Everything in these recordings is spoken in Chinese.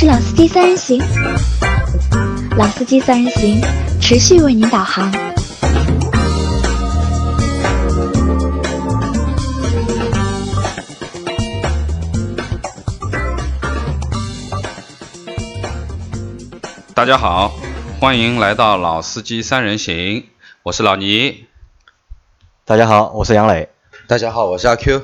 是老司机三人行，老司机三人行持续为您导航。大家好，欢迎来到老司机三人行，我是老倪。大家好，我是杨磊。大家好，我是阿 Q。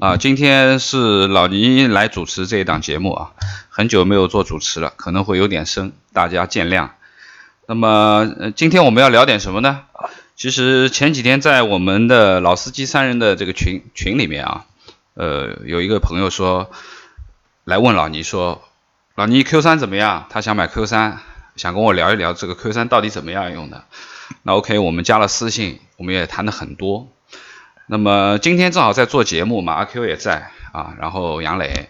啊，今天是老倪来主持这一档节目啊，很久没有做主持了，可能会有点生，大家见谅。那么，呃，今天我们要聊点什么呢？其实前几天在我们的老司机三人的这个群群里面啊，呃，有一个朋友说来问老倪说。老倪 Q 三怎么样？他想买 Q 三，想跟我聊一聊这个 Q 三到底怎么样用的。那 OK，我们加了私信，我们也谈了很多。那么今天正好在做节目嘛，阿 Q 也在啊，然后杨磊，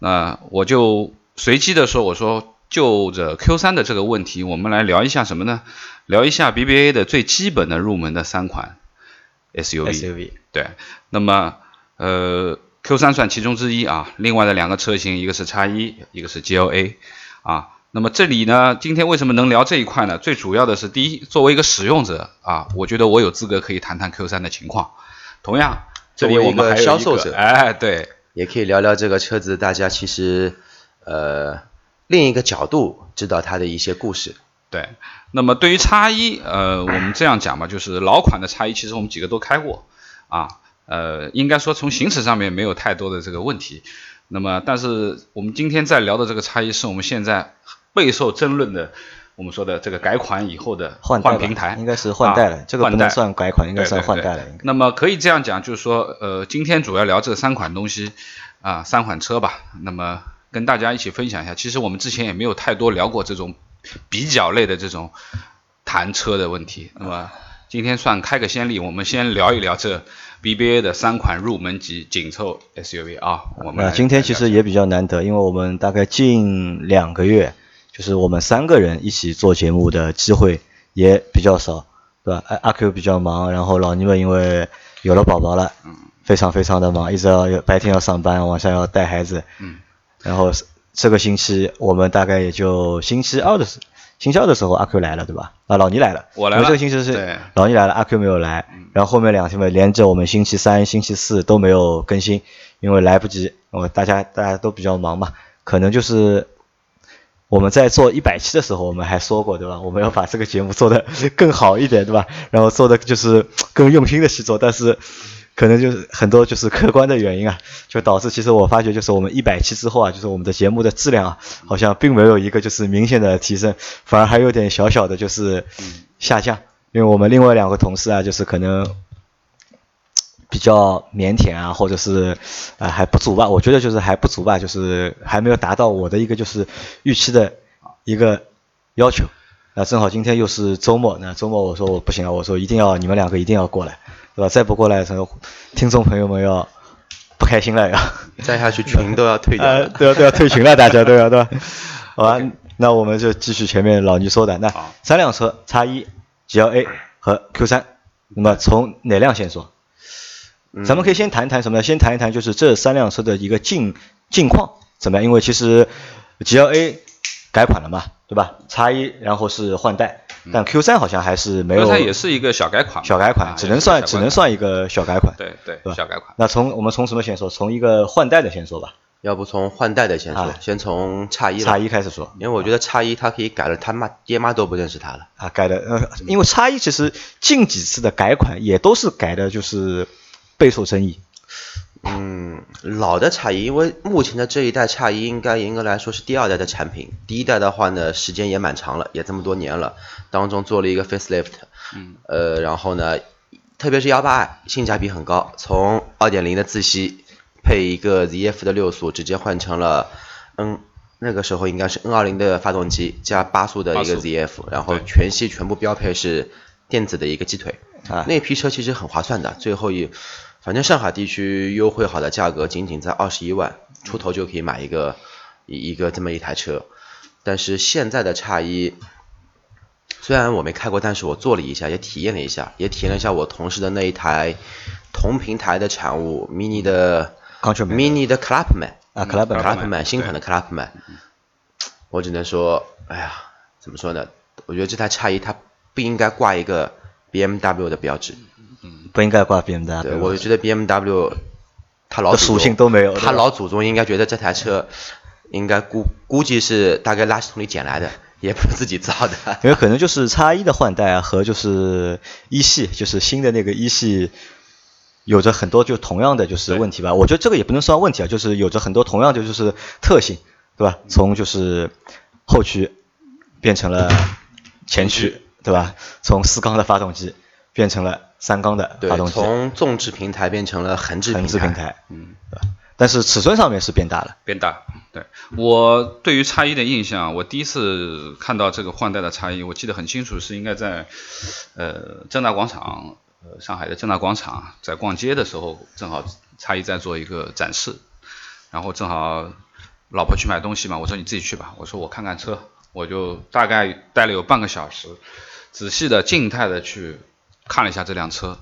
那我就随机的说，我说就着 Q 三的这个问题，我们来聊一下什么呢？聊一下 BBA 的最基本的入门的三款 SUV。SUV 对，那么呃。Q 三算其中之一啊，另外的两个车型，一个是叉一，一个是 GLA 啊。那么这里呢，今天为什么能聊这一块呢？最主要的是，第一，作为一个使用者啊，我觉得我有资格可以谈谈 Q 三的情况。同样，这里我们还有销售者，哎，对，也可以聊聊这个车子，大家其实呃另一个角度知道它的一些故事。对，那么对于叉一，呃，我们这样讲吧，就是老款的叉一，其实我们几个都开过啊。呃，应该说从行驶上面没有太多的这个问题。那么，但是我们今天在聊的这个叉一，是我们现在备受争论的，我们说的这个改款以后的换换平台，应该是换代了，这个不能算改款，应该算换代了。那么可以这样讲，就是说，呃，今天主要聊这三款东西啊，三款车吧。那么跟大家一起分享一下，其实我们之前也没有太多聊过这种比较类的这种谈车的问题。那么今天算开个先例，我们先聊一聊这。BBA 的三款入门级紧凑 SUV 啊，我们今天其实也比较难得，因为我们大概近两个月，就是我们三个人一起做节目的机会也比较少，对吧？阿阿 Q 比较忙，然后老倪们因为有了宝宝了，嗯，非常非常的忙，一直要白天要上班，晚上要带孩子，嗯，然后这个星期我们大概也就星期二的时。星期二的时候，阿 Q 来了，对吧？啊，老倪来了。我来了。这个星期是老倪来了，阿 Q 没有来。然后后面两天嘛，连着我们星期三、星期四都没有更新，因为来不及。我大家大家都比较忙嘛，可能就是我们在做一百期的时候，我们还说过，对吧？我们要把这个节目做得更好一点，对吧？然后做的就是更用心的去做，但是。可能就是很多就是 客观的原因啊，就导致其实我发觉就是我们一百期之后啊，就是我们的节目的质量啊，好像并没有一个就是明显的提升，反而还有点小小的就是下降。因为我们另外两个同事啊，就是可能比较腼腆啊，或者是啊还不足吧，我觉得就是还不足吧，就是还没有达到我的一个就是预期的一个要求。那正好今天又是周末，那周末我说我不行了，我说一定要你们两个一定要过来。对吧？再不过来，这个听众朋友们要不开心了呀！再下去群都要退掉，都要都要退群了，大家都要对吧？好吧，那我们就继续前面老倪说的，那三辆车，叉一、GLA 和 Q 三，那么从哪辆先说？咱们可以先谈一谈什么呢？先谈一谈就是这三辆车的一个近近况怎么样？因为其实 GLA 改款了嘛，对吧？叉一然后是换代。但 Q 三好像还是没有，Q 三也是一个小改款，小改款，只能算只能算一个小改款，对对，小改款。那从我们从什么先说？从一个换代的先说吧。要不从换代的先说，先从叉一。叉一开始说，因为我觉得叉一它可以改了，他妈爹妈都不认识它了。啊，改的，呃，因为叉一其实近几次的改款也都是改的，就是备受争议。嗯，老的叉一，因为目前的这一代叉一应该严格来说是第二代的产品，第一代的话呢，时间也蛮长了，也这么多年了，当中做了一个 facelift，嗯，呃，然后呢，特别是幺八二性价比很高，从二点零的自吸配一个 ZF 的六速，直接换成了 N，那个时候应该是 N 二零的发动机加八速的一个 ZF，然后全系全部标配是电子的一个鸡腿，啊，那批车其实很划算的，最后一。反正上海地区优惠好的价格，仅仅在二十一万出头就可以买一个一一个这么一台车。但是现在的叉一，虽然我没开过，但是我坐了一下，也体验了一下，也体验了一下我同事的那一台同平台的产物，mini 的 mini 的 Clubman 啊，Clubman 新款的 Clubman，我只能说，哎呀，怎么说呢？我觉得这台叉一它不应该挂一个 BMW 的标志。不应该挂 BMW。对，我觉得 BMW 它老属性都没有。它老祖宗应该觉得这台车应该估估计是大概垃圾桶里捡来的，也不是自己造的。因为可能就是叉一的换代啊，和就是一系，就是新的那个一系，有着很多就同样的就是问题吧。我觉得这个也不能算问题啊，就是有着很多同样的就是特性，对吧？从就是后驱变成了前驱，对吧？从四缸的发动机变成了。三缸的发动机，从纵置平台变成了横置横置平台，嗯，但是尺寸上面是变大了，变大。对。我对于叉一的印象，我第一次看到这个换代的叉一，我记得很清楚，是应该在呃正大广场，呃上海的正大广场，在逛街的时候，正好叉一在做一个展示，然后正好老婆去买东西嘛，我说你自己去吧，我说我看看车，我就大概待了有半个小时，仔细的静态的去。看了一下这辆车，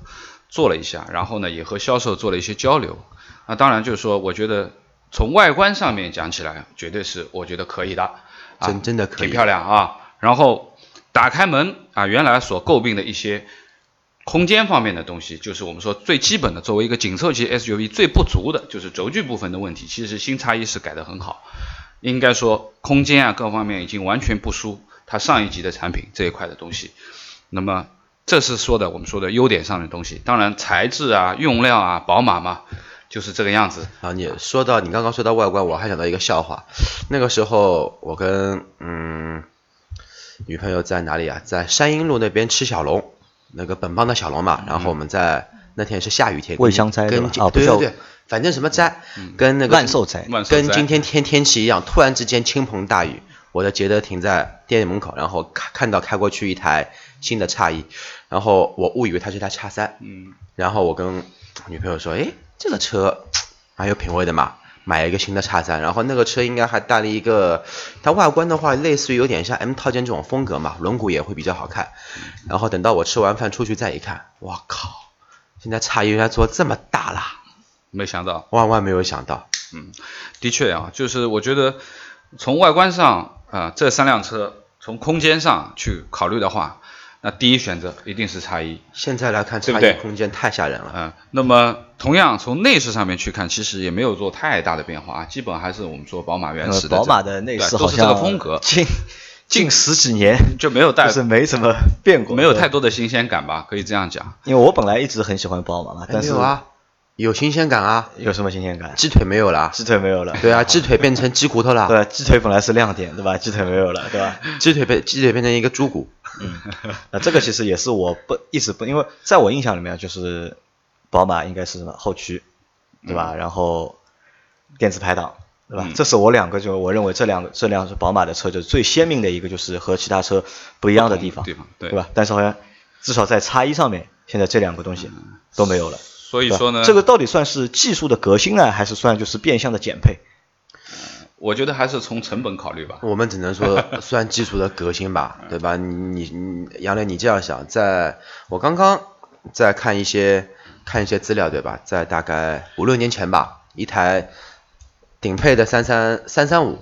坐了一下，然后呢也和销售做了一些交流。那当然就是说，我觉得从外观上面讲起来，绝对是我觉得可以的，真真的可以，挺漂亮啊。然后打开门啊，原来所诟病的一些空间方面的东西，就是我们说最基本的，作为一个紧凑级 SUV 最不足的就是轴距部分的问题。其实新叉一是改得很好，应该说空间啊各方面已经完全不输它上一级的产品这一块的东西。那么。这是说的我们说的优点上的东西，当然材质啊、用料啊，宝马嘛就是这个样子。啊，你说到你刚刚说到外观，我还想到一个笑话。那个时候我跟嗯女朋友在哪里啊？在山阴路那边吃小龙，那个本帮的小龙嘛。然后我们在那天是下雨天，味香斋跟对对对，反正什么斋，跟那个万寿斋，跟今天天天气一样，突然之间倾盆大雨。我的捷德停在店门口，然后看看到开过去一台新的叉一，然后我误以为它是台叉三，嗯，然后我跟女朋友说，哎，这个车蛮有品味的嘛，买了一个新的叉三，然后那个车应该还带了一个，它外观的话类似于有点像 M 套件这种风格嘛，轮毂也会比较好看，然后等到我吃完饭出去再一看，我靠，现在叉一原来做这么大啦，没想到，万万没有想到，嗯，的确啊，就是我觉得从外观上。啊，这三辆车从空间上去考虑的话，那第一选择一定是叉一。现在来看，叉一空间太吓人了。嗯，那么同样从内饰上面去看，其实也没有做太大的变化啊，基本还是我们说宝马原始的。宝马的内饰都是这个风格，近 近十几年就没有带，是没什么变过，没有太多的新鲜感吧，可以这样讲。因为我本来一直很喜欢宝马嘛，但是啊。有新鲜感啊！有什么新鲜感？鸡腿没有了，鸡腿没有了。对啊，鸡腿变成鸡骨头了。对，鸡腿本来是亮点，对吧？鸡腿没有了，对吧？鸡腿变鸡腿变成一个猪骨。嗯，那这个其实也是我不一直不，因为在我印象里面就是宝马应该是什么后驱，对吧？然后电子排档，对吧？这是我两个就我认为这两个这辆是宝马的车就是最鲜明的一个就是和其他车不一样的地方，地方对吧？但是好像至少在叉一上面，现在这两个东西都没有了。所以说呢，这个到底算是技术的革新呢，还是算就是变相的减配？我觉得还是从成本考虑吧。我们只能说 算技术的革新吧，对吧？你你杨磊，你这样想，在我刚刚在看一些看一些资料，对吧？在大概五六年前吧，一台顶配的三三三三五。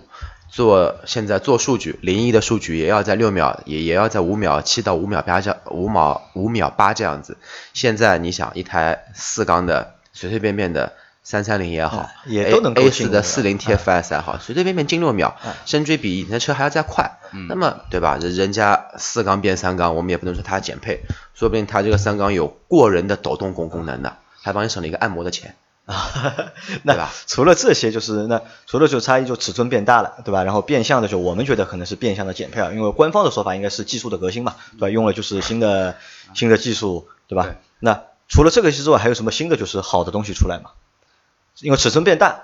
做现在做数据，零一的数据也要在六秒，也也要在五秒七到五秒八这五秒五秒八这样子。现在你想一台四缸的随随便便的三三零也好，也都能 A 四的四零 TFS 也好，随随便便进六秒，升追比以前的车还要再快。那么对吧？人人家四缸变三缸，我们也不能说它减配，说不定它这个三缸有过人的抖动功功能的，还帮你省了一个按摩的钱。啊，那除了这些，就是那除了就差异就尺寸变大了，对吧？然后变相的就我们觉得可能是变相的减配啊，因为官方的说法应该是技术的革新嘛，对吧？用了就是新的新的技术，对吧？那除了这个之外，还有什么新的就是好的东西出来嘛？因为尺寸变大，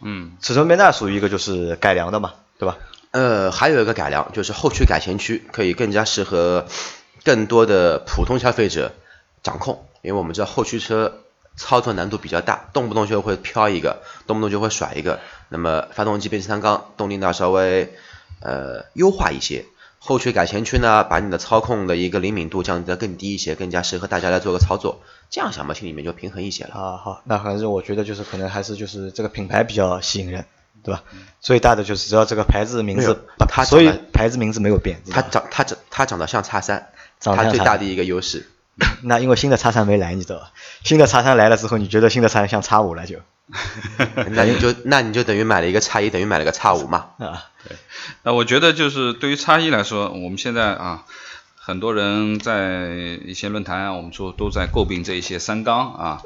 嗯，尺寸变大属于一个就是改良的嘛，对吧？呃，还有一个改良就是后驱改前驱可以更加适合更多的普通消费者掌控，因为我们知道后驱车。操作难度比较大，动不动就会飘一个，动不动就会甩一个。那么发动机变速三缸，动力呢稍微呃优化一些，后驱改前驱呢，把你的操控的一个灵敏度降低的更低一些，更加适合大家来做个操作。这样想嘛，心里面就平衡一些了。啊好，那还是我觉得就是可能还是就是这个品牌比较吸引人，对吧？最大的就是只要这个牌子名字，所以它长得牌子名字没有变。它长它长它长得像叉三，它最大的一个优势。那因为新的叉三没来，你知道吧？新的叉三来了之后，你觉得新的叉三像叉五了就 那你就那你就等于买了一个叉一，等于买了个叉五嘛。啊，对那我觉得就是对于叉一来说，我们现在啊，很多人在一些论坛啊，我们说都在诟病这一些三缸啊，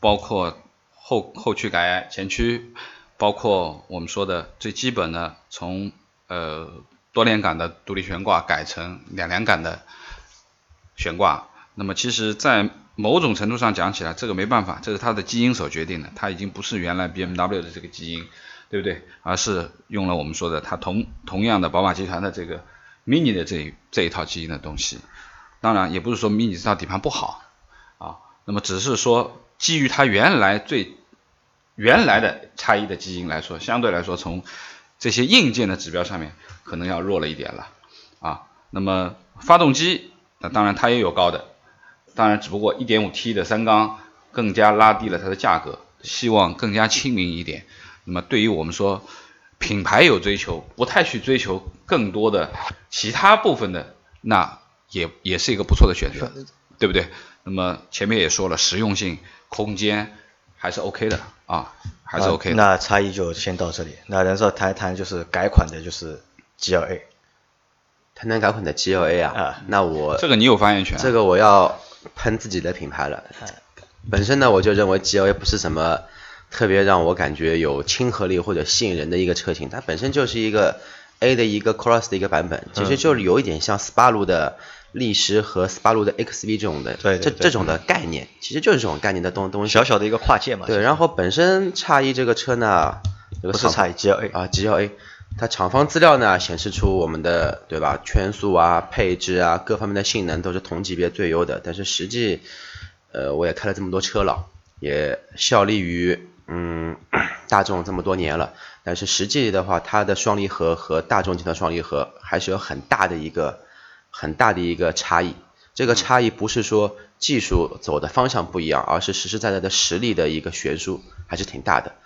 包括后后驱改前驱，包括我们说的最基本的从呃多连杆的独立悬挂改成两连杆的悬挂。那么其实，在某种程度上讲起来，这个没办法，这是它的基因所决定的，它已经不是原来 BMW 的这个基因，对不对？而是用了我们说的它同同样的宝马集团的这个 Mini 的这这一套基因的东西。当然，也不是说 Mini 这套底盘不好啊，那么只是说基于它原来最原来的差异的基因来说，相对来说从这些硬件的指标上面可能要弱了一点了啊。那么发动机，那当然它也有高的，当然只不过 1.5T 的三缸更加拉低了它的价格，希望更加亲民一点。那么对于我们说品牌有追求，不太去追求更多的其他部分的，那也也是一个不错的选择，对不对？那么前面也说了，实用性、空间还是 OK 的啊，还是 OK 的。那差异就先到这里。那然后谈一谈就是改款的，就是 GLA 谈谈改款的 GLA 啊，啊那我这个你有发言权。这个我要喷自己的品牌了。本身呢，我就认为 GLA 不是什么特别让我感觉有亲和力或者吸引人的一个车型，它本身就是一个 A 的一个 Cross 的一个版本，其实就是有一点像斯巴鲁的力狮和斯巴鲁的 XV 这种的，对对对这这种的概念，其实就是这种概念的东东西。小小的一个跨界嘛。对，然后本身叉一这个车呢，这个厂不是叉一 GLA 啊 GLA，它厂方资料呢显示出我们的对吧圈速啊、配置啊各方面的性能都是同级别最优的，但是实际，呃，我也开了这么多车了，也效力于嗯大众这么多年了，但是实际的话，它的双离合和大众集团双离合还是有很大的一个很大的一个差异。这个差异不是说技术走的方向不一样，而是实实在在的实力的一个悬殊还是挺大的，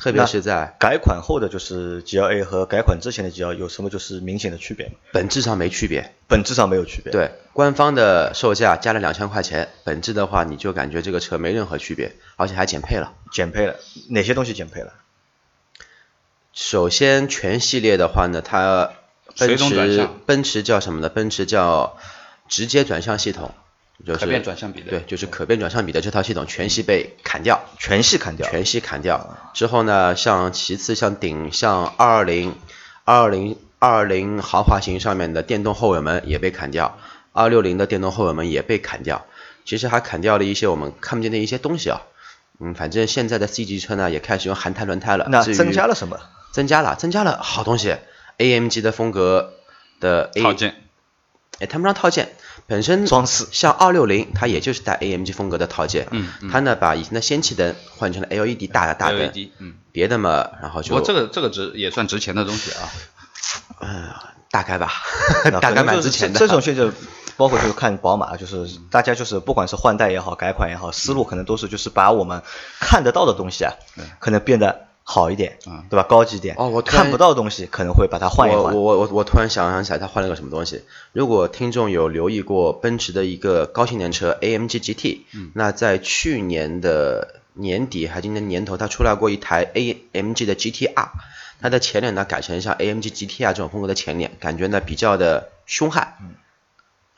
特别是在改款后的就是 GLA 和改款之前的 GLA 有什么就是明显的区别吗？本质上没区别。本质上没有区别。，对，官方的售价加了两千块钱，本质的话你就感觉这个车没任何区别，而且还减配了。减配了，哪些东西减配了？首先全系列的话呢，它奔驰奔驰叫什么呢？奔驰叫直接转向系统，就是可变转向比的对，就是可变转向比的这套系统全系被砍掉，全系砍掉。全系砍掉。之后呢，像其次像顶像二二零、二二零、二二零豪华型上面的电动后尾门也被砍掉，二六零的电动后尾门也被砍掉。其实还砍掉了一些我们看不见的一些东西啊。嗯，反正现在的 C 级车呢也开始用韩泰轮胎了。那增加了什么？增加了，增加了好东西，AMG 的风格的套，件，哎，谈不上套件，本身装饰像二六零，它也就是带 AMG 风格的套件，嗯嗯它呢把以前的氙气灯换成了 LED 大的大灯 LED，嗯，别的嘛，然后就我这个这个值也算值钱的东西啊。嗯大概吧，大概蛮值钱的。这这种现在包括就是看宝马，就是大家就是不管是换代也好，改款也好，思路可能都是就是把我们看得到的东西啊，可能变得好一点，嗯对吧？高级点。哦我看不到东西可能会把它换一换。我我我我突然想想起来，他换了个什么东西。如果听众有留意过奔驰的一个高性能车 AMG GT，、那在去年的年底还今年年头，它出来过一台 AMG 的 GTR，它的前脸呢改成像 AMG GTR 这种风格的前脸，感觉呢比较的凶悍。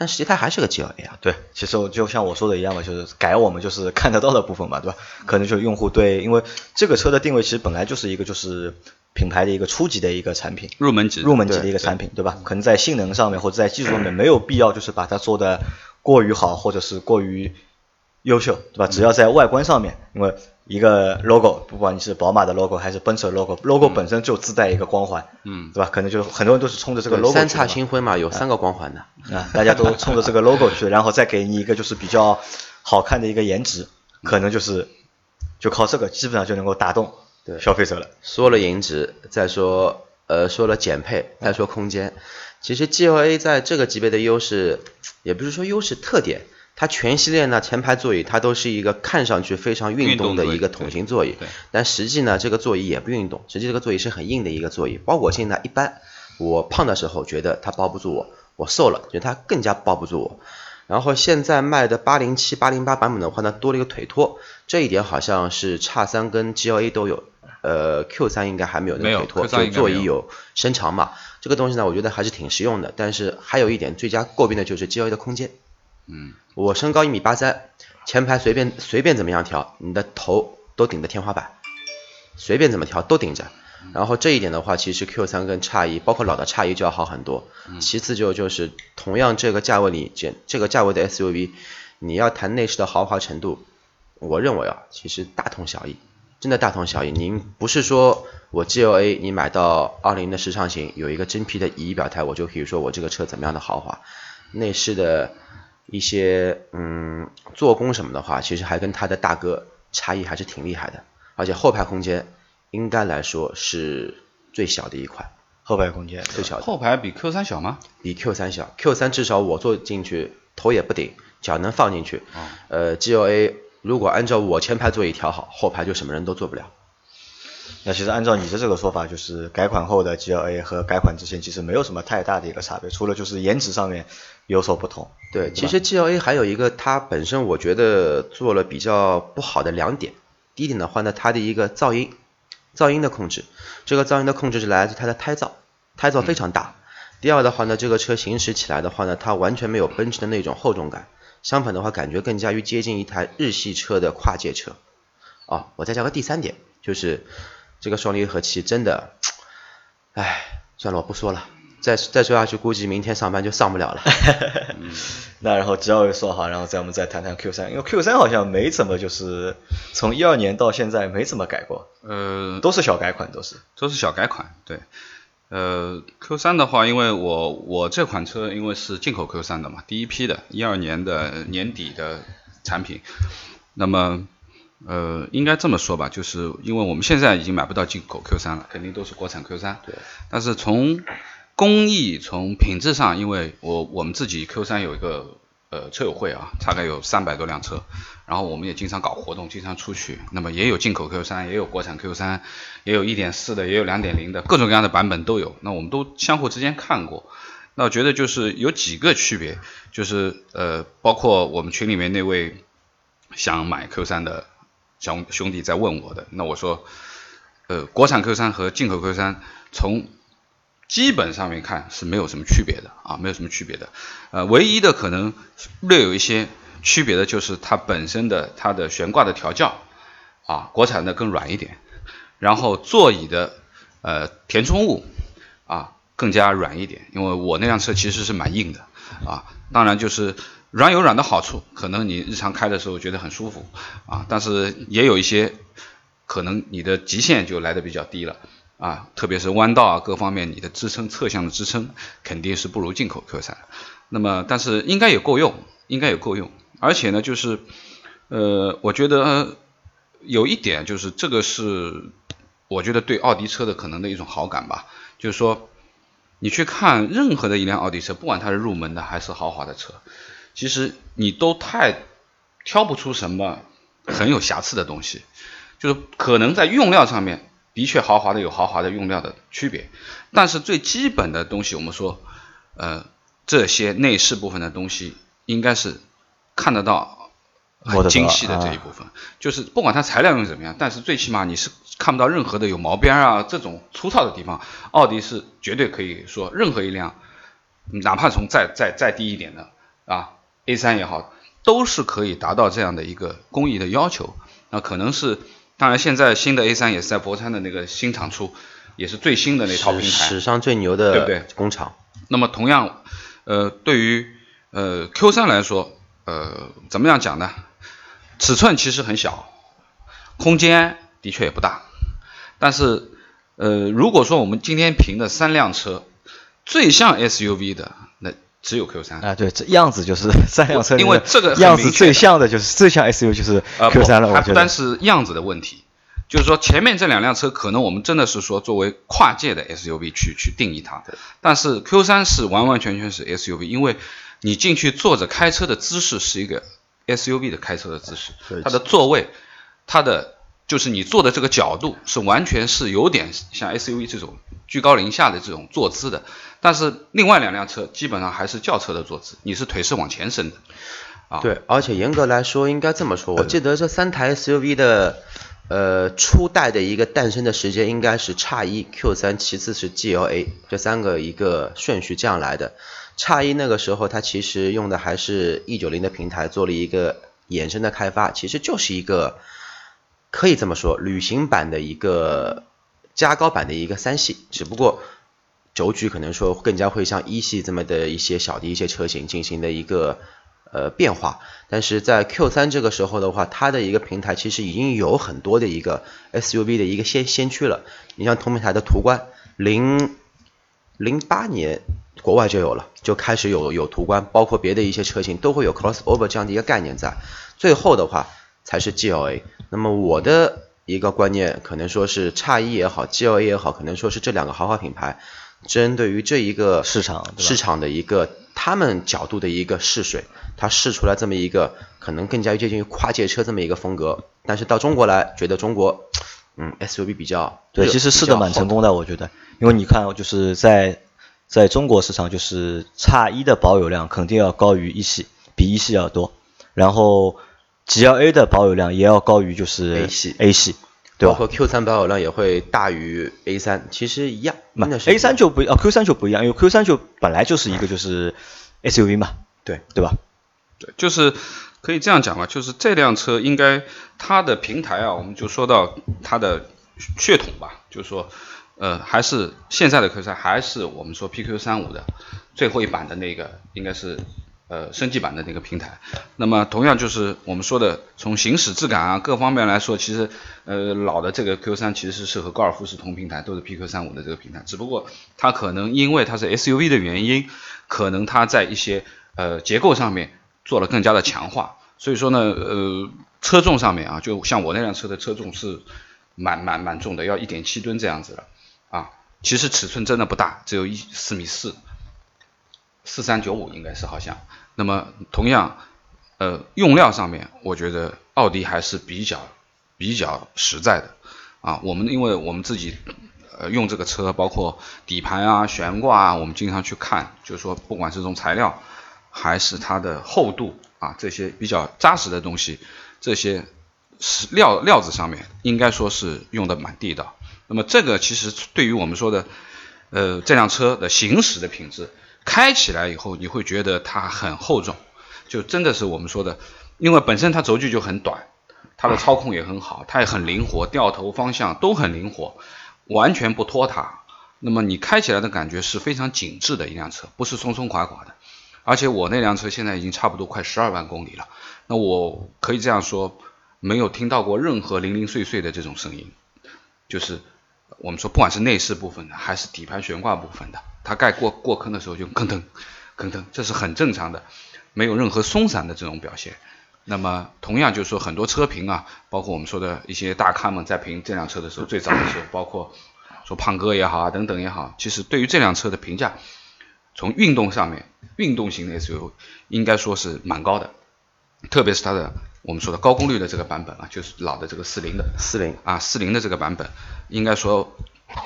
但实际它还是个 GLA 啊。对，其实我就像我说的一样嘛，就是改我们就是看得到的部分嘛，对吧？可能就是用户对，因为这个车的定位其实本来就是一个就是品牌的一个初级的一个产品，入门级，入门级的一个产品，对吧？可能在性能上面或者在技术上面没有必要就是把它做的过于好，或者是过于优秀，对吧？只要在外观上面，因为一个 logo，不管你是宝马的 logo 还是奔驰的 logo，logo 本身就自带一个光环，嗯，对吧？可能就很多人都是冲着这个 logo 三叉星辉嘛，有三个光环的。啊，大家都冲着这个 logo 去，然后再给你一个就是比较好看的一个颜值，可能就是就靠这个基本上就能够打动对消费者了。说了颜值，再说呃说了减配，再说空间。其实 GLA 在这个级别的优势，也不是说优势特点，它全系列呢前排座椅它都是一个看上去非常运动的一个桶型座椅，但实际呢这个座椅也不运动，实际这个座椅是很硬的一个座椅，包裹性呢一般。我胖的时候觉得它包不住我，我瘦了觉得它更加包不住我。然后现在卖的八零七、八零八版本的话呢，多了一个腿托，这一点好像是叉三跟 GLA 都有，呃 Q 三应该还没有那个腿托，就座椅有伸长嘛。这个东西呢，我觉得还是挺实用的。但是还有一点最佳诟病的就是 GLA 的空间。嗯，我身高一米八三，前排随便随便怎么样调，你的头都顶着天花板，随便怎么调都顶着。然后这一点的话，其实 Q 三跟叉一，包括老的叉一就要好很多。其次就就是同样这个价位里，这这个价位的 SUV，你要谈内饰的豪华程度，我认为啊，其实大同小异，真的大同小异。您不是说我 GLA 你买到二零的时尚型有一个真皮的仪表台，我就可以说我这个车怎么样的豪华，内饰的一些嗯做工什么的话，其实还跟它的大哥差异还是挺厉害的，而且后排空间。应该来说是最小的一款后排空间，最小的后排比 Q 三小吗？比 Q 三小，Q 三至少我坐进去头也不顶，脚能放进去。呃，GLA 如果按照我前排座椅调好，后排就什么人都坐不了。那其实按照你的这个说法，就是改款后的 GLA 和改款之前其实没有什么太大的一个差别，除了就是颜值上面有所不同。对，其实 GLA 还有一个它本身我觉得做了比较不好的两点，第一点的话呢，它的一个噪音。噪音的控制，这个噪音的控制是来自它的胎噪，胎噪非常大。第二的话呢，这个车行驶起来的话呢，它完全没有奔驰的那种厚重感，相反的话，感觉更加于接近一台日系车的跨界车。哦，我再加个第三点，就是这个双离合器真的，唉，算了，我不说了。再再说下去，估计明天上班就上不了了。那然后 G L A 说好，然后再我们再谈谈 Q 三，因为 Q 三好像没怎么就是从一二年到现在没怎么改过，呃，都是小改款，都是都是小改款，对。呃，Q 三的话，因为我我这款车因为是进口 Q 三的嘛，第一批的，一二年的年底的产品，那么呃，应该这么说吧，就是因为我们现在已经买不到进口 Q 三了，肯定都是国产 Q 三。对。但是从工艺从品质上，因为我我们自己 Q 三有一个呃车友会啊，大概有三百多辆车，然后我们也经常搞活动，经常出去，那么也有进口 Q 三，也有国产 Q 三，也有一点四的，也有两点零的，各种各样的版本都有。那我们都相互之间看过，那我觉得就是有几个区别，就是呃，包括我们群里面那位想买 Q 三的兄兄弟在问我的，那我说，呃，国产 Q 三和进口 Q 三从基本上面看是没有什么区别的啊，没有什么区别的，呃，唯一的可能略有一些区别的就是它本身的它的悬挂的调教啊，国产的更软一点，然后座椅的呃填充物啊更加软一点，因为我那辆车其实是蛮硬的啊，当然就是软有软的好处，可能你日常开的时候觉得很舒服啊，但是也有一些可能你的极限就来的比较低了。啊，特别是弯道啊，各方面你的支撑侧向的支撑肯定是不如进口 Q 三，那么但是应该也够用，应该也够用，而且呢，就是呃，我觉得有一点就是这个是我觉得对奥迪车的可能的一种好感吧，就是说你去看任何的一辆奥迪车，不管它是入门的还是豪华的车，其实你都太挑不出什么很有瑕疵的东西，就是可能在用料上面。的确，豪华的有豪华的用料的区别，但是最基本的东西，我们说，呃，这些内饰部分的东西应该是看得到很精细的这一部分，就是不管它材料用怎么样，但是最起码你是看不到任何的有毛边啊这种粗糙的地方。奥迪是绝对可以说，任何一辆，哪怕从再再再低一点的啊 A 三也好，都是可以达到这样的一个工艺的要求。那可能是。当然，现在新的 A 三也是在博山的那个新厂出，也是最新的那套平台，史上最牛的，对不对？工厂。那么同样，呃，对于呃 Q 三来说，呃，怎么样讲呢？尺寸其实很小，空间的确也不大，但是呃，如果说我们今天评的三辆车最像 SUV 的，那只有 Q 三。啊，对，这样子就是三辆车，因为这个样子最像的就是最像 SUV 就是 Q 三了。我觉得，单是样子的问题，就是说前面这两辆车可能我们真的是说作为跨界的 SUV 去去定义它，但是 Q 三是完完全全是 SUV，因为你进去坐着开车的姿势是一个 SUV 的开车的姿势，它的座位，它的就是你坐的这个角度是完全是有点像 SUV 这种居高临下的这种坐姿的，但是另外两辆车基本上还是轿车的坐姿，你是腿是往前伸的。啊对，而且严格来说，应该这么说，我记得这三台 SUV 的，呃，初代的一个诞生的时间应该是叉一、Q 三，其次是 GLA 这三个一个顺序这样来的。叉一那个时候它其实用的还是 E 九零的平台做了一个衍生的开发，其实就是一个可以这么说，旅行版的一个加高版的一个三系，只不过轴距可能说更加会像一系这么的一些小的一些车型进行的一个。呃，变化，但是在 Q 三这个时候的话，它的一个平台其实已经有很多的一个 SUV 的一个先先驱了。你像同平台的途观，零零八年国外就有了，就开始有有途观，包括别的一些车型都会有 crossover 这样的一个概念在。最后的话才是 GLA。那么我的一个观念可能说是叉一也好，GLA 也好，可能说是这两个豪华品牌针对于这一个市场市场的一个。他们角度的一个试水，他试出来这么一个可能更加接近于跨界车这么一个风格，但是到中国来，觉得中国，嗯，SUV 比较对，其实试的蛮成功的，我觉得，因为你看，就是在在中国市场，就是叉一的保有量肯定要高于一系，比一系要多，然后 GLA 的保有量也要高于就是 A 系 A 系。包括 Q 三保有量也会大于 A 三，其实一样。那 A 三就不啊，Q 三就不一样，因为 Q 三就本来就是一个就是 SUV 嘛，对对吧？对，就是可以这样讲嘛，就是这辆车应该它的平台啊，我们就说到它的血统吧，就是说呃还是现在的 Q 三还是我们说 PQ 三五的最后一版的那个应该是。呃，升级版的那个平台，那么同样就是我们说的，从行驶质感啊各方面来说，其实呃老的这个 Q3 其实是和高尔夫是同平台，都是 PQ35 的这个平台，只不过它可能因为它是 SUV 的原因，可能它在一些呃结构上面做了更加的强化，所以说呢，呃车重上面啊，就像我那辆车的车重是蛮蛮蛮重的，要一点七吨这样子的。啊，其实尺寸真的不大，只有一四米四，四三九五应该是好像。那么同样，呃，用料上面，我觉得奥迪还是比较比较实在的啊。我们因为我们自己呃用这个车，包括底盘啊、悬挂啊，我们经常去看，就是说不管是从材料还是它的厚度啊，这些比较扎实的东西，这些料料子上面应该说是用的蛮地道。那么这个其实对于我们说的呃这辆车的行驶的品质。开起来以后，你会觉得它很厚重，就真的是我们说的，因为本身它轴距就很短，它的操控也很好，它也很灵活，掉头方向都很灵活，完全不拖沓。那么你开起来的感觉是非常紧致的一辆车，不是松松垮垮的。而且我那辆车现在已经差不多快十二万公里了，那我可以这样说，没有听到过任何零零碎碎的这种声音，就是我们说不管是内饰部分的，还是底盘悬挂部分的。它盖过过坑的时候就吭噔吭噔，这是很正常的，没有任何松散的这种表现。那么同样就是说很多车评啊，包括我们说的一些大咖们在评这辆车的时候，最早的时候，包括说胖哥也好啊等等也好，其实对于这辆车的评价，从运动上面，运动型的 SUV 应该说是蛮高的，特别是它的我们说的高功率的这个版本啊，就是老的这个四零的四零啊四零的这个版本，应该说。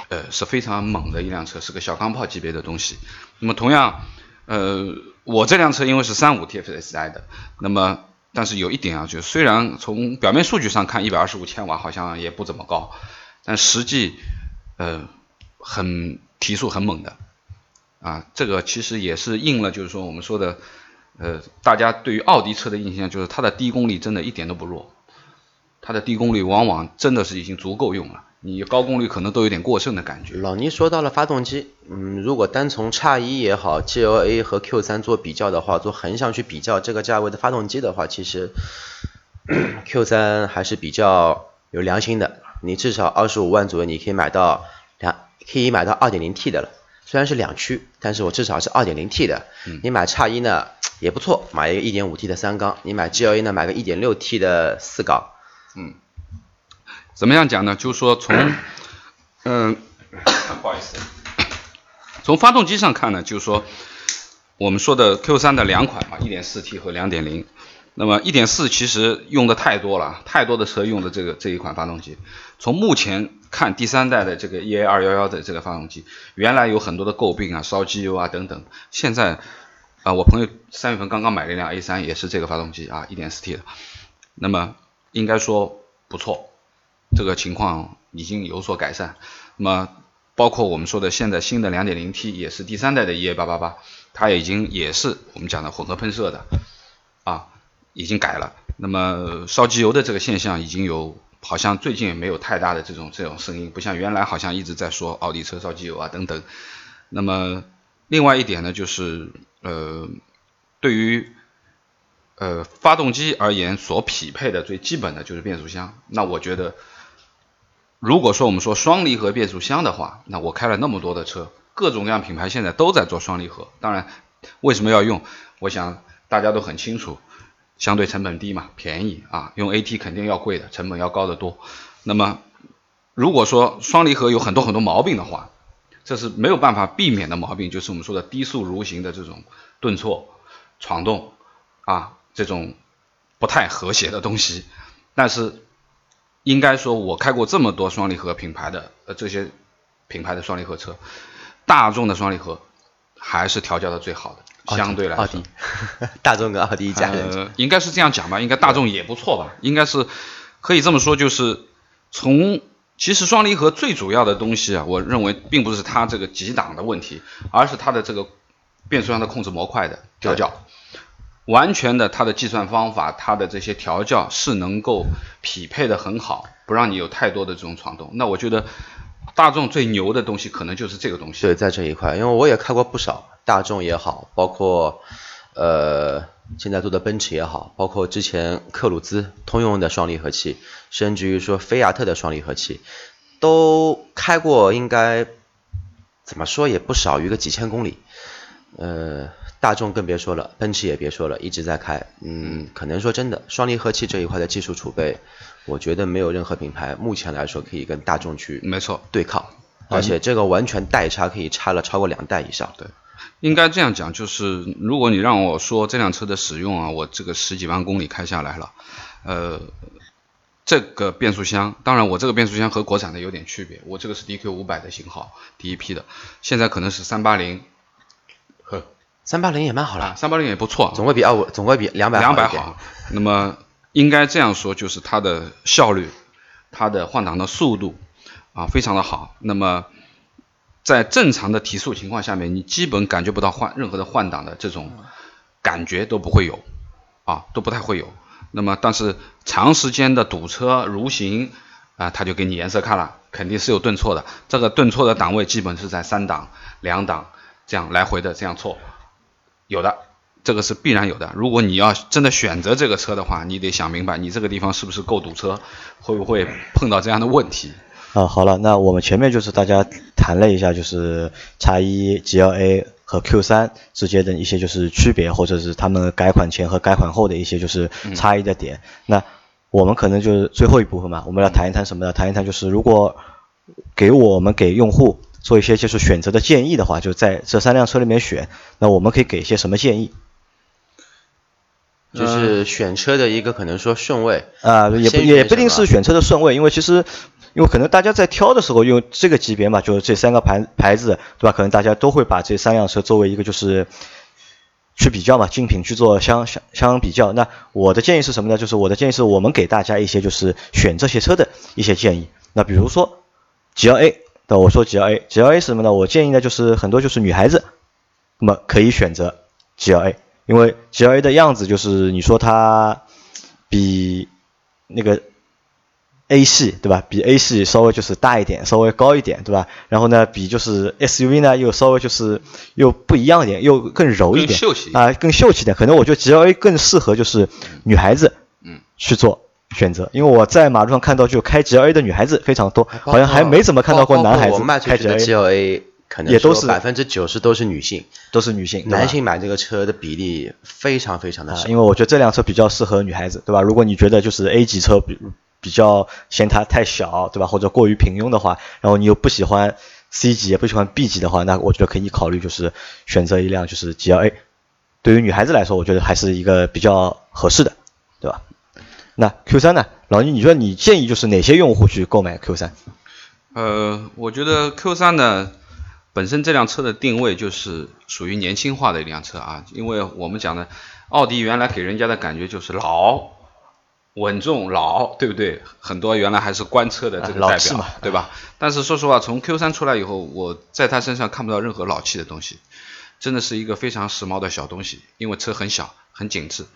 呃，是非常猛的一辆车，是个小钢炮级别的东西。那么同样，呃，我这辆车因为是三五 TFSI 的，那么但是有一点啊，就虽然从表面数据上看一百二十五千瓦好像也不怎么高，但实际呃很提速很猛的啊，这个其实也是应了就是说我们说的呃大家对于奥迪车的印象就是它的低功率真的一点都不弱，它的低功率往往真的是已经足够用了。你高功率可能都有点过剩的感觉。老倪说到了发动机，嗯，如果单从叉一也好，GLA 和 Q 三做比较的话，做横向去比较这个价位的发动机的话，其实 Q 三还是比较有良心的。你至少二十五万左右，你可以买到两，可以买到二点零 T 的了。虽然是两驱，但是我至少是二点零 T 的。你买叉一呢也不错，买一个一点五 T 的三缸。你买 GLA 呢，买个一点六 T 的四缸。嗯。怎么样讲呢？就是说从，嗯，不好意思，从发动机上看呢，就是说我们说的 Q3 的两款嘛，1.4T 和2.0。那么1.4其实用的太多了，太多的车用的这个这一款发动机。从目前看，第三代的这个 EA211 的这个发动机，原来有很多的诟病啊，烧机油啊等等。现在啊，我朋友三月份刚刚买了一辆 A3，也是这个发动机啊，1.4T 的。那么应该说不错，这个情况已经有所改善。那么包括我们说的现在新的 2.0T 也是第三代的 EA888，它已经也是我们讲的混合喷射的啊。已经改了，那么烧机油的这个现象已经有，好像最近也没有太大的这种这种声音，不像原来好像一直在说奥迪车烧机油啊等等。那么另外一点呢，就是呃，对于呃发动机而言，所匹配的最基本的就是变速箱。那我觉得，如果说我们说双离合变速箱的话，那我开了那么多的车，各种各样品牌现在都在做双离合。当然，为什么要用？我想大家都很清楚。相对成本低嘛，便宜啊，用 AT 肯定要贵的，成本要高得多。那么如果说双离合有很多很多毛病的话，这是没有办法避免的毛病，就是我们说的低速蠕行的这种顿挫、闯动啊，这种不太和谐的东西。但是应该说，我开过这么多双离合品牌的呃这些品牌的双离合车，大众的双离合还是调教的最好的。相对来说，大众跟奥迪一家人，应该是这样讲吧？应该大众也不错吧？应该是可以这么说，就是从其实双离合最主要的东西啊，我认为并不是它这个几档的问题，而是它的这个变速箱的控制模块的调教，完全的它的计算方法，它的这些调教是能够匹配的很好，不让你有太多的这种闯动。那我觉得大众最牛的东西可能就是这个东西。对，在这一块，因为我也开过不少。大众也好，包括呃现在做的奔驰也好，包括之前克鲁兹通用的双离合器，甚至于说菲亚特的双离合器，都开过，应该怎么说也不少于个几千公里。呃，大众更别说了，奔驰也别说了，一直在开。嗯，可能说真的，双离合器这一块的技术储备，我觉得没有任何品牌目前来说可以跟大众去没错对抗，而且这个完全代差可以差了超过两代以上。对。应该这样讲，就是如果你让我说这辆车的使用啊，我这个十几万公里开下来了，呃，这个变速箱，当然我这个变速箱和国产的有点区别，我这个是 DQ 五百的型号，第一批的，现在可能是三八零，呵，三八零也蛮好了，三八零也不错，总归比二五，总归比两百两百好。那么应该这样说，就是它的效率，它的换挡的速度啊，非常的好。那么在正常的提速情况下面，你基本感觉不到换任何的换挡的这种感觉都不会有，啊，都不太会有。那么，但是长时间的堵车如行啊，它就给你颜色看了，肯定是有顿挫的。这个顿挫的档位基本是在三档、两档这样来回的这样错，有的，这个是必然有的。如果你要真的选择这个车的话，你得想明白，你这个地方是不是够堵车，会不会碰到这样的问题。啊，好了，那我们前面就是大家谈了一下，就是叉一 GLA 和 Q 三之间的一些就是区别，或者是他们改款前和改款后的一些就是差异的点。那我们可能就是最后一部分嘛，我们要谈一谈什么呢？谈一谈就是如果给我们给用户做一些就是选择的建议的话，就在这三辆车里面选，那我们可以给一些什么建议？就是选车的一个可能说顺位啊，也不也不一定是选车的顺位，因为其实。因为可能大家在挑的时候，用这个级别嘛，就是这三个牌牌子，对吧？可能大家都会把这三辆车作为一个就是去比较嘛，竞品去做相相相比较。那我的建议是什么呢？就是我的建议是我们给大家一些就是选这些车的一些建议。那比如说 G L A，那我说 G L A，G L A 是什么呢？我建议呢就是很多就是女孩子，那么可以选择 G L A，因为 G L A 的样子就是你说它比那个。A 系对吧？比 A 系稍微就是大一点，稍微高一点对吧？然后呢，比就是 SUV 呢又稍微就是又不一样一点，又更柔一点啊，更秀气点。可能我觉得 GLA 更适合就是女孩子嗯去做选择，因为我在马路上看到就开 GLA 的女孩子非常多，好像还没怎么看到过男孩子开 GLA。可能也都是百分之九十都是女性，都是女性，男性买这个车的比例非常非常的少。因为我觉得这辆车比较适合女孩子，对吧？如果你觉得就是 A 级车比。比较嫌它太小，对吧？或者过于平庸的话，然后你又不喜欢 C 级也不喜欢 B 级的话，那我觉得可以考虑就是选择一辆就是 GLA。对于女孩子来说，我觉得还是一个比较合适的，对吧？那 Q 三呢？老倪，你说你建议就是哪些用户去购买 Q 三？呃，我觉得 Q 三呢，本身这辆车的定位就是属于年轻化的一辆车啊，因为我们讲的奥迪原来给人家的感觉就是老、稳重、老，对不对？很多原来还是官车的这个代表，对吧？但是说实话，从 Q 三出来以后，我在它身上看不到任何老气的东西，真的是一个非常时髦的小东西，因为车很小，很紧致。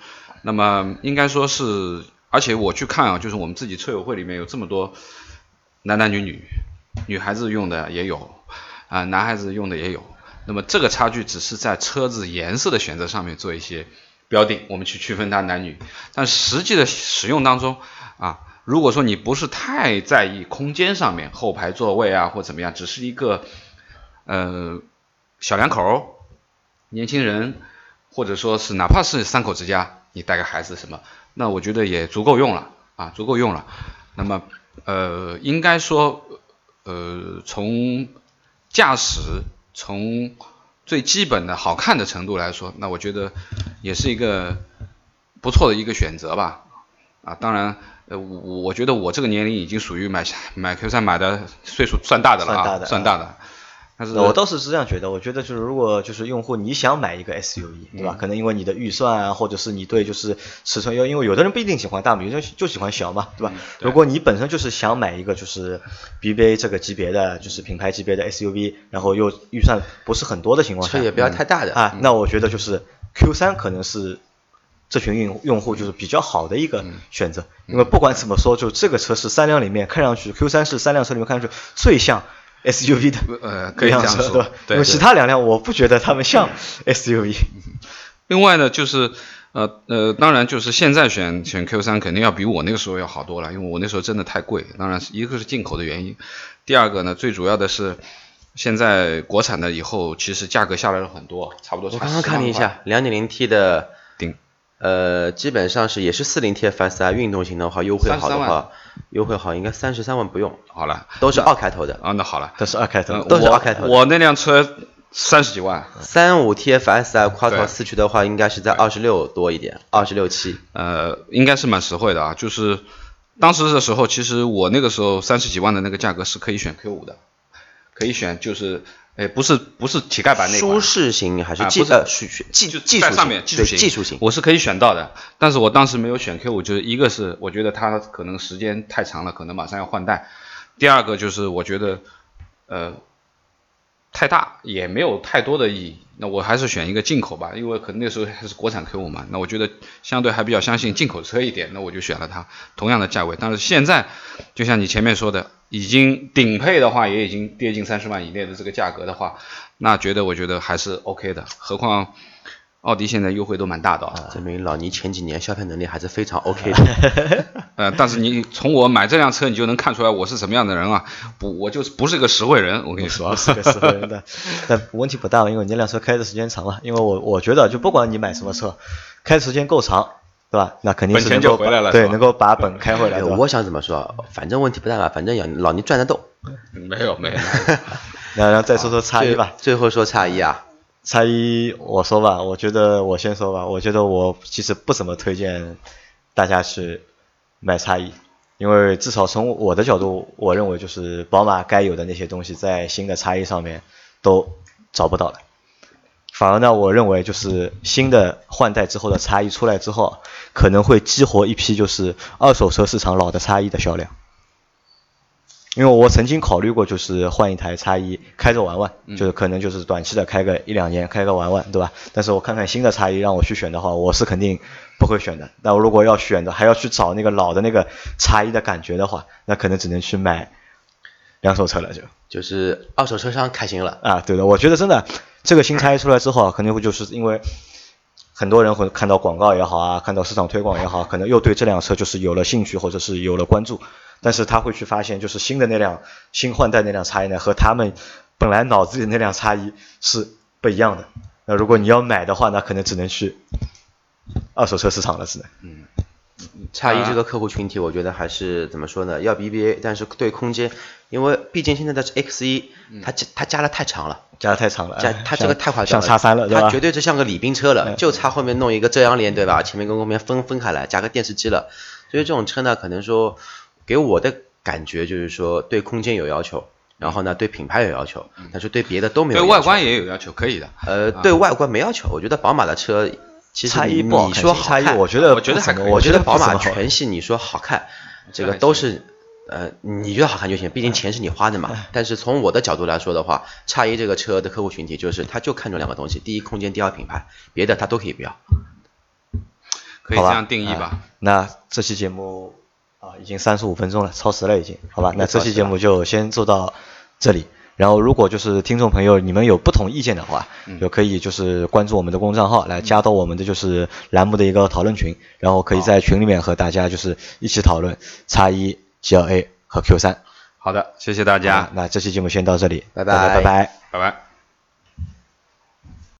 那么应该说是。而且我去看啊，就是我们自己车友会里面有这么多男男女女，女孩子用的也有啊，男孩子用的也有。那么这个差距只是在车子颜色的选择上面做一些标定，我们去区分它男女。但实际的使用当中啊，如果说你不是太在意空间上面，后排座位啊或怎么样，只是一个呃小两口、年轻人，或者说是哪怕是三口之家，你带个孩子什么。那我觉得也足够用了啊，足够用了。那么呃，应该说呃，从驾驶从最基本的好看的程度来说，那我觉得也是一个不错的一个选择吧。啊，当然呃，我我觉得我这个年龄已经属于买买 Q 三买的岁数算大的了啊，算大的。我倒是是这样觉得，我觉得就是如果就是用户你想买一个 SUV，对吧？可能因为你的预算啊，或者是你对就是尺寸要，因为有的人不一定喜欢大嘛，有的人就喜欢小嘛，对吧？如果你本身就是想买一个就是 BBA 这个级别的，就是品牌级别的 SUV，然后又预算不是很多的情况下，车也不要太大的啊，那我觉得就是 Q3 可能是这群用用户就是比较好的一个选择，因为不管怎么说，就这个车是三辆里面看上去 Q3 是三辆车里面看上去最像。SUV 的呃，可以这样说，对，因为其他两辆我不觉得他们像 SUV。另外呢，就是呃呃，当然就是现在选选 Q 三肯定要比我那个时候要好多了，因为我那时候真的太贵。当然，一个是进口的原因，第二个呢，最主要的是现在国产的以后其实价格下来了很多，差不多。我刚刚看了一下，2.0T 的顶。呃，基本上是也是四零 TFSI 运动型的话，优惠好的话，优惠好应该三十三万不用。好了，都是二开头的。啊，那好了，都是二开头，都是二开头。我那辆车三十几万。三五 TFSI Quattro 四驱的话，应该是在二十六多一点，二十六七。呃，应该是蛮实惠的啊，就是当时的时候，其实我那个时候三十几万的那个价格是可以选 Q 五的，可以选就是。哎，不是不是乞丐版那款，舒适型还是技呃技技技术上面技术型技术型，我是可以选到的，但是我当时没有选 Q 五，就是一个是我觉得它可能时间太长了，可能马上要换代，第二个就是我觉得呃太大也没有太多的意义。那我还是选一个进口吧，因为可能那时候还是国产 Q 五嘛。那我觉得相对还比较相信进口车一点，那我就选了它。同样的价位，但是现在就像你前面说的，已经顶配的话也已经跌近三十万以内的这个价格的话，那觉得我觉得还是 OK 的。何况。奥迪现在优惠都蛮大的啊，证明老倪前几年消费能力还是非常 OK 的。呃，但是你从我买这辆车，你就能看出来我是什么样的人啊？不，我就是不是个实惠人，我跟你说，是个实惠人的。但问题不大，因为你那辆车开的时间长了。因为我我觉得，就不管你买什么车，开的时间够长，对吧？那肯定是能够回来了，对，能够把本开回来。我想怎么说？反正问题不大嘛，反正老倪赚得动。没有没有。那然后再说说差异吧。最后说差异啊。差异，我说吧，我觉得我先说吧，我觉得我其实不怎么推荐大家去买差异，因为至少从我的角度，我认为就是宝马该有的那些东西在新的差异上面都找不到了。反而呢，我认为就是新的换代之后的差异出来之后，可能会激活一批就是二手车市场老的差异的销量。因为我曾经考虑过，就是换一台叉一开着玩玩，就是可能就是短期的开个一两年，开个玩玩，对吧？但是我看看新的叉一让我去选的话，我是肯定不会选的。那我如果要选的，还要去找那个老的那个叉一的感觉的话，那可能只能去买两手车了，就就是二手车商开心了啊！对的，我觉得真的这个新叉一出来之后，肯定会就是因为很多人会看到广告也好啊，看到市场推广也好，可能又对这辆车就是有了兴趣或者是有了关注。但是他会去发现，就是新的那辆新换代那辆叉一呢，和他们本来脑子里那辆叉一是不一样的。那如果你要买的话，那可能只能去二手车市场了，只能。嗯。叉一这个客户群体，我觉得还是怎么说呢？要比 BBA，但是对空间，因为毕竟现在的 X 一，它加它加的太长了，加的太长了，加它这个太夸张了，像叉三了？它绝对是像个礼宾车了，就差后面弄一个遮阳帘，对吧？前面跟后面分分开来，加个电视机了。所以这种车呢，可能说给我的感觉就是说对空间有要求，然后呢对品牌有要求，但是对别的都没有。对外观也有要求，可以的。呃，对外观没要求，我觉得宝马的车。其实你你说好看，我觉得我觉得还可以。我觉得宝马全系你说好看，这个都是呃你觉得好看就行，毕竟钱是你花的嘛。但是从我的角度来说的话，叉一这个车的客户群体就是他就看中两个东西，第一空间，第二品牌，别的他都可以不要。可以这样定义吧？那这期节目啊已经三十五分钟了，超时了已经，好吧？那这期节目就先做到这里。然后，如果就是听众朋友你们有不同意见的话，就可以就是关注我们的公众账号，来加到我们的就是栏目的一个讨论群，然后可以在群里面和大家就是一起讨论叉一、GLA 和 Q 三。好的，谢谢大家。那这期节目先到这里，拜拜，拜拜，拜拜。